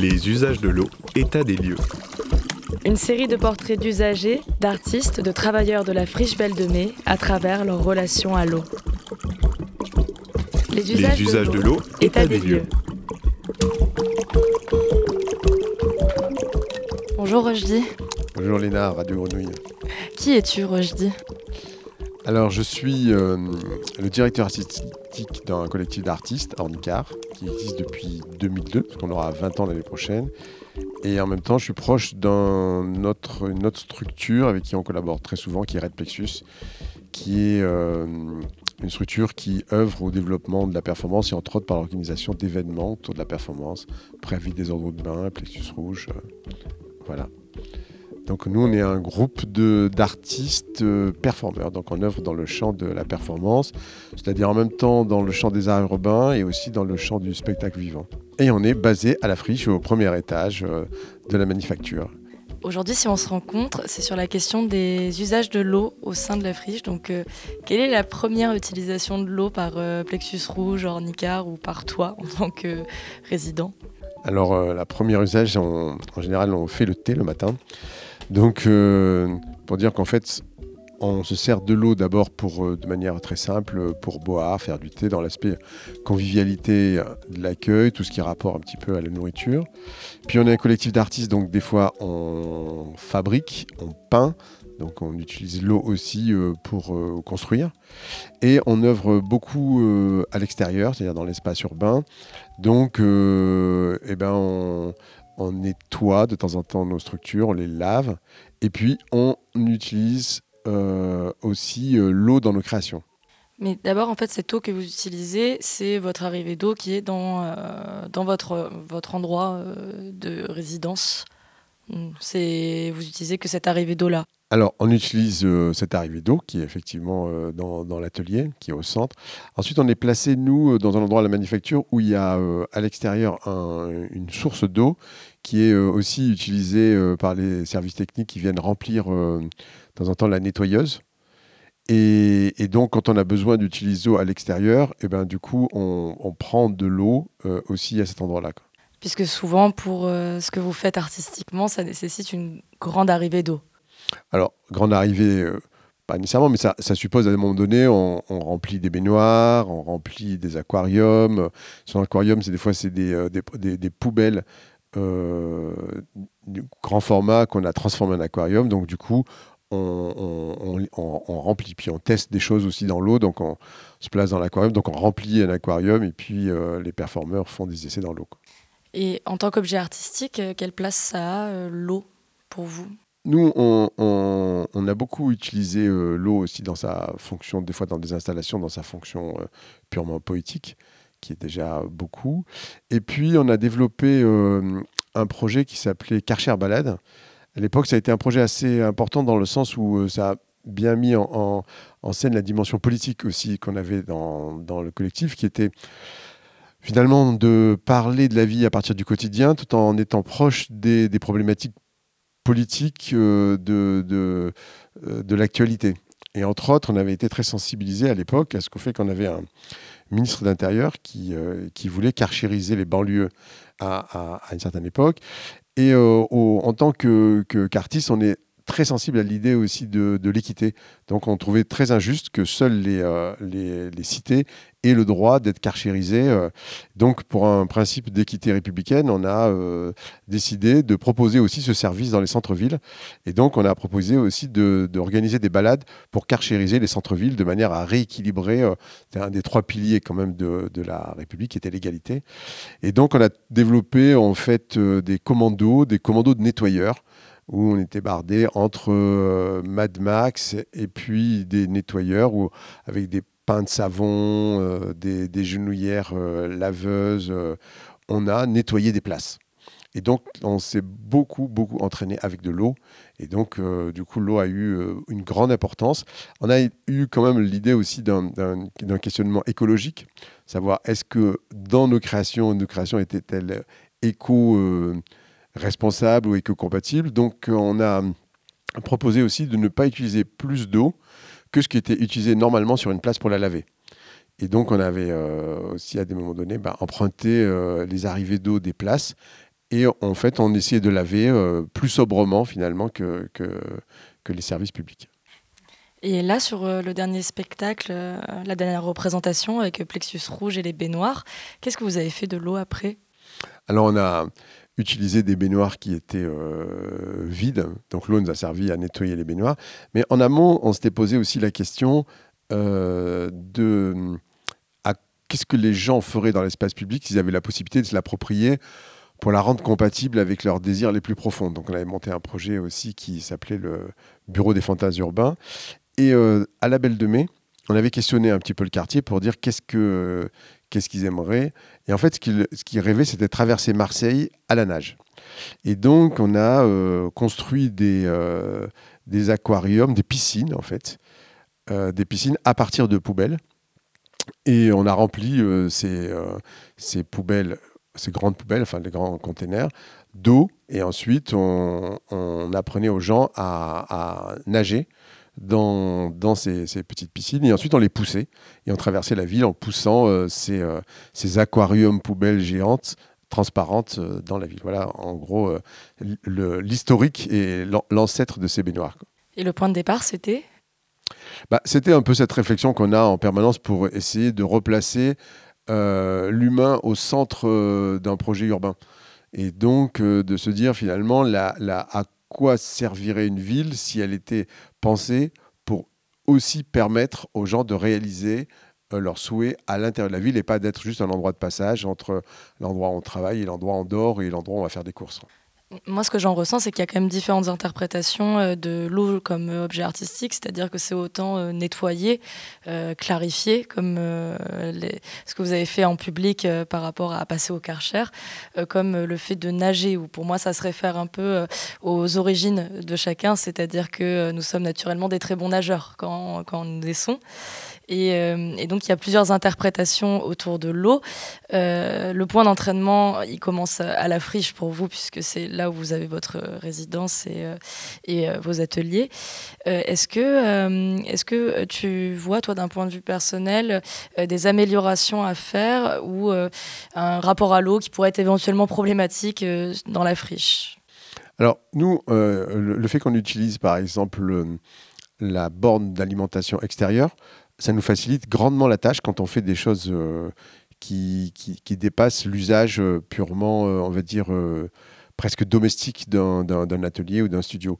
Les usages de l'eau, état des lieux. Une série de portraits d'usagers, d'artistes, de travailleurs de la friche Belle de Mai à travers leur relation à l'eau. Les usages, de l'eau, état des lieux. Bonjour Rochdi. Bonjour Léna, Radio Grenouille. Qui es-tu Rochdi? Alors je suis euh, le directeur artistique d'un collectif d'artistes, Ornicar, qui existe depuis 2002, parce qu'on aura 20 ans l'année prochaine. Et en même temps, je suis proche d'une autre, structure avec qui on collabore très souvent, qui est Red Plexus, qui est euh, une structure qui œuvre au développement de la performance et entre autres par l'organisation d'événements autour de la performance, préavis des ordres de bain, Plexus Rouge, euh, voilà. Donc nous, on est un groupe d'artistes euh, performeurs, donc on œuvre dans le champ de la performance, c'est-à-dire en même temps dans le champ des arts urbains et aussi dans le champ du spectacle vivant. Et on est basé à la friche, au premier étage euh, de la manufacture. Aujourd'hui, si on se rencontre, c'est sur la question des usages de l'eau au sein de la friche. Donc, euh, quelle est la première utilisation de l'eau par Plexus Rouge, Ornicar ou par toi en tant que résident? Alors, la première usage, en général, on fait le thé le matin. Donc, euh, pour dire qu'en fait, on se sert de l'eau d'abord pour, euh, de manière très simple, pour boire, faire du thé dans l'aspect convivialité de l'accueil, tout ce qui rapporte un petit peu à la nourriture. Puis on est un collectif d'artistes, donc des fois on fabrique, on peint, donc on utilise l'eau aussi euh, pour construire. Et on œuvre beaucoup à l'extérieur, c'est-à-dire dans l'espace urbain. Donc eh ben on, nettoie de temps en temps nos structures, on les lave, et puis on utilise euh, aussi euh, l'eau dans nos créations. Mais d'abord, en fait, cette eau que vous utilisez, c'est votre arrivée d'eau qui est dans, euh, dans votre, votre endroit de résidence. Vous utilisez que cette arrivée d'eau-là. Alors, on utilise euh, cette arrivée d'eau qui est effectivement euh, dans, l'atelier, qui est au centre. Ensuite, on est placé, nous, euh, dans un endroit de la manufacture où il y a à l'extérieur une source d'eau qui est aussi utilisée par les services techniques qui viennent remplir de temps en temps la nettoyeuse. Et, donc, quand on a besoin d'utiliser l'eau à l'extérieur, eh ben, du coup, on, prend de l'eau aussi à cet endroit-là. Puisque souvent, pour ce que vous faites artistiquement, ça nécessite une grande arrivée d'eau. Alors, grande arrivée, euh, pas nécessairement, mais ça, suppose à un moment donné, on, remplit des baignoires, on remplit des aquariums. Sur un aquarium, c'est des fois, c'est des, euh, poubelles euh, du grand format qu'on a transformé en aquarium. Donc, du coup, on, remplit, puis on teste des choses aussi dans l'eau. Donc, on se place dans l'aquarium, donc on remplit un aquarium, et puis les performeurs font des essais dans l'eau. Et en tant qu'objet artistique, quelle place ça a, l'eau, pour vous? Nous, on, a beaucoup utilisé euh, l'eau aussi dans sa fonction, des fois dans des installations, dans sa fonction euh, purement poétique, qui est déjà beaucoup. Et puis, on a développé euh, un projet qui s'appelait Karcher Balade. À l'époque, ça a été un projet assez important dans le sens où ça a bien mis en, scène la dimension politique aussi qu'on avait dans, le collectif, qui était finalement de parler de la vie à partir du quotidien tout en étant proche des, problématiques politique euh, de, euh, de l'actualité. Et entre autres, on avait été très sensibilisé à l'époque à ce qu'au fait qu'on avait un ministre d'Intérieur qui, euh, qui voulait carchériser les banlieues à, à, une certaine époque. Et en tant que, qu'artiste, on est très sensible à l'idée aussi de, l'équité. Donc on trouvait très injuste que seules les, euh, les, cités aient le droit d'être carchérisées. Euh. Donc pour un principe d'équité républicaine, on a euh, décidé de proposer aussi ce service dans les centres-villes. Et donc on a proposé aussi d'organiser de, des balades pour carchériser les centres-villes de manière à rééquilibrer. Un des trois piliers quand même de, de la République qui était l'égalité. Et donc on a développé en fait des commandos, des commandos de nettoyeurs où on était bardé entre euh, Mad Max et puis des nettoyeurs où, avec des pains de savon, euh, des, genouillères euh, laveuses, on a nettoyé des places. Et donc, on s'est beaucoup, beaucoup entraîné avec de l'eau. Et donc, du coup, l'eau a eu une grande importance. On a eu quand même l'idée aussi d'un questionnement écologique, savoir est-ce que dans nos créations, nos créations étaient-elles éco responsable ou éco-compatible. Donc on a proposé aussi de ne pas utiliser plus d'eau que ce qui était utilisé normalement sur une place pour la laver. Et donc on avait euh, aussi à des moments donnés bah, emprunté euh, les arrivées d'eau des places Et en fait, on essayait de laver plus sobrement finalement que, que, que les services publics. Et là, sur le dernier spectacle, la dernière représentation avec Plexus Rouge et les baignoires, qu'est-ce que vous avez fait de l'eau après? Alors, on a utilisé des baignoires qui étaient vides. Donc, l'eau nous a servi à nettoyer les baignoires. Mais en amont, on s'était posé aussi la question de qu'est-ce que les gens feraient dans l'espace public s'ils avaient la possibilité de se l'approprier pour la rendre compatible avec leurs désirs les plus profonds. Donc on avait monté un projet aussi qui s'appelait le Bureau des fantasmes urbains. Et euh, à la Belle de Mai, on avait questionné un petit peu le quartier pour dire qu'est-ce que qu'est-ce qu'ils aimeraient. Et en fait, ce qu'ils ce rêvaient, c'était traverser Marseille à la nage. Et donc, on a euh, construit des, euh, des aquariums, des piscines, en fait, des piscines à partir de poubelles. Et on a rempli euh, euh, ces, poubelles, ces grandes poubelles, enfin les grands containers, d'eau. Et ensuite, on, apprenait aux gens à, nager dans, ces, petites piscines. Et ensuite, on les poussait. Et on traversait la ville en poussant euh, ces, ces, aquariums poubelles géantes transparentes dans la ville. Voilà, en gros, l'historique et l'ancêtre de ces baignoires. Et le point de départ, c'était? Bah, C'était un peu cette réflexion qu'on a en permanence pour essayer de replacer euh, l'humain au centre euh, d'un projet urbain. Et donc euh, de se dire finalement la, la, à quoi servirait une ville si elle était pensée pour aussi permettre aux gens de réaliser leurs souhaits à l'intérieur de la ville et pas d'être juste un endroit de passage entre l'endroit où on travaille et l'endroit où on dort et l'endroit où on va faire des courses. Moi, ce que j'en ressens, c'est qu'il y a quand même différentes interprétations euh, de l'eau comme euh, objet artistique, c'est-à-dire que c'est autant euh, nettoyer, clarifier, comme ce que vous avez fait en public par rapport à passer au karcher, comme le fait de nager, où pour moi, ça se réfère un peu aux origines de chacun, c'est-à-dire que nous sommes naturellement des très bons nageurs quand, quand nous naissons. Euh, et, donc, il y a plusieurs interprétations autour de l'eau. Euh, le point d'entraînement, il commence à la friche pour vous, puisque c'est là où vous avez votre résidence et, euh, vos ateliers. est-ce, que, est-ce que tu vois, toi, d'un point de vue personnel, des améliorations à faire ou un rapport à l'eau qui pourrait être éventuellement problématique dans la friche? Alors, nous, le, fait qu'on utilise par exemple la borne d'alimentation extérieure, ça nous facilite grandement la tâche quand on fait des choses euh, qui, qui, dépassent l'usage euh, purement, euh, on va dire, presque domestique d'un atelier ou d'un studio.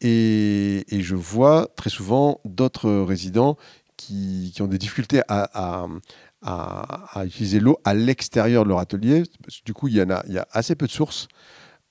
Et, et, je vois très souvent d'autres résidents qui, qui, ont des difficultés à, à, utiliser l'eau à l'extérieur de leur atelier. du coup, il y, en a, il y a assez peu de sources.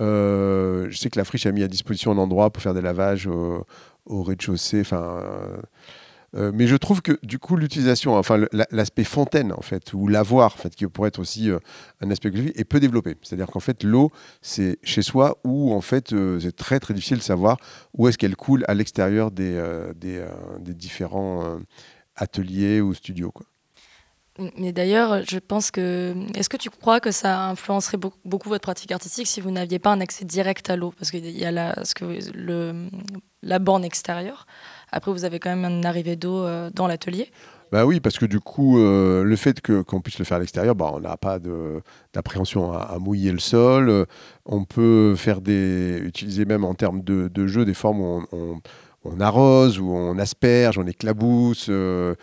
je sais que la friche a mis à disposition un endroit pour faire des lavages au, au rez-de-chaussée. Enfin euh, mais je trouve que du coup l'utilisation, enfin l'aspect fontaine en fait, ou lavoir, en fait, qui pourrait être aussi euh, un aspect est peu développé. C'est-à-dire qu'en fait l'eau, c'est chez soi où en fait euh, c'est très très difficile de savoir où est-ce qu'elle coule à l'extérieur des, des, des, différents ateliers ou studios. Quoi. Mais d'ailleurs, je pense que. Est-ce que tu crois que ça influencerait beaucoup, votre pratique artistique si vous n'aviez pas un accès direct à l'eau? Parce qu'il y a la, ce que, le, la borne extérieure. Après, vous avez quand même une arrivée d'eau euh, dans l'atelier. Bah oui, parce que du coup, euh, le fait que, qu'on puisse le faire à l'extérieur, bah, on n'a pas d'appréhension à, mouiller le sol. On peut faire des, utiliser même en termes de, de jeu des formes où on, on, arrose, où on asperge, on éclabousse. Euh,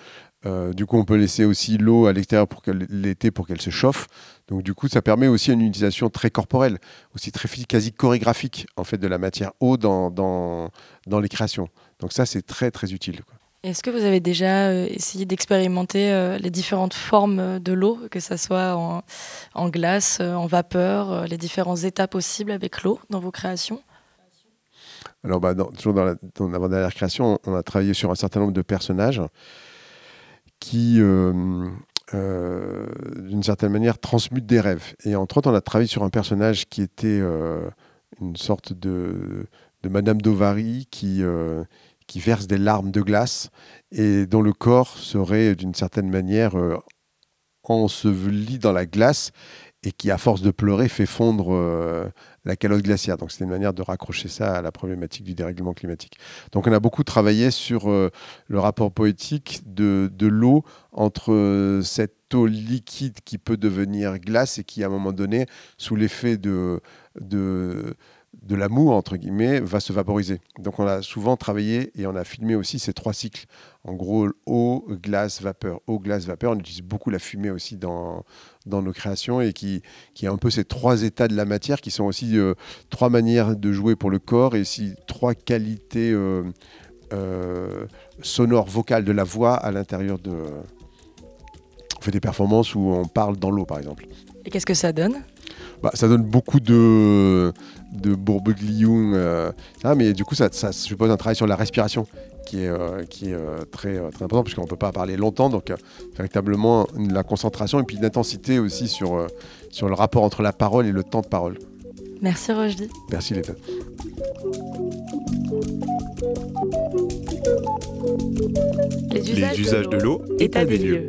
du coup, on peut laisser aussi l'eau à l'extérieur pour l'été pour qu'elle se chauffe. Donc, du coup, ça permet aussi une utilisation très corporelle, aussi très quasi chorégraphique en fait de la matière eau dans, dans, dans les créations. Donc ça, c'est très très utile. Est-ce que vous avez déjà euh, essayé d'expérimenter euh, les différentes formes de l'eau, que ce soit en, glace, euh, en vapeur, les différents états possibles avec l'eau dans vos créations? Alors, bah, toujours dans, la, dernière création, on a travaillé sur un certain nombre de personnages qui, d'une certaine manière, transmutent des rêves. Et entre autres, on a travaillé sur un personnage qui était une sorte de, Madame Dovary qui qui verse des larmes de glace et dont le corps serait d'une certaine manière euh, enseveli dans la glace et qui, à force de pleurer, fait fondre euh, la calotte glaciaire. Donc, c'est une manière de raccrocher ça à la problématique du dérèglement climatique. Donc, on a beaucoup travaillé sur euh, le rapport poétique de, de l'eau entre cette plutôt liquide qui peut devenir glace et qui, à un moment donné, sous l'effet de, de, de l'amour, entre guillemets, va se vaporiser. Donc on a souvent travaillé et on a filmé aussi ces trois cycles. En gros, eau, glace, vapeur. Eau, glace, vapeur. On utilise beaucoup la fumée aussi dans, dans nos créations et qui, qui a un peu ces trois états de la matière qui sont aussi euh, trois manières de jouer pour le corps et aussi trois qualités euh, euh, sonores, vocales de la voix à l'intérieur de... On fait des performances où on parle dans l'eau, par exemple. Et qu'est-ce que ça donne? Bah, ça donne beaucoup de, de bourbeglion. Euh, mais du coup, ça, ça suppose un travail sur la respiration qui est, euh, qui est euh, très, très important, puisqu'on ne peut pas parler longtemps. Donc, véritablement, la concentration et puis l'intensité aussi sur, sur le rapport entre la parole et le temps de parole. Merci Rochdy. Merci Léta. Les usages, de l'eau, état des lieux.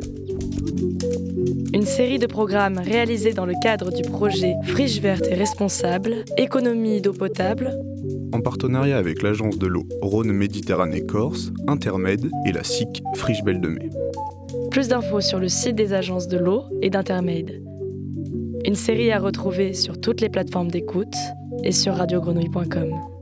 Une série de programmes réalisés dans le cadre du projet Friche verte et responsable, économie d'eau potable, en partenariat avec l'agence de l'eau Rhône Méditerranée Corse, Intermed et la SIC Friche Belle de Mai. Plus d'infos sur le site des agences de l'eau et d'Intermed. Une série à retrouver sur toutes les plateformes d'écoute et sur radiogrenouille.com.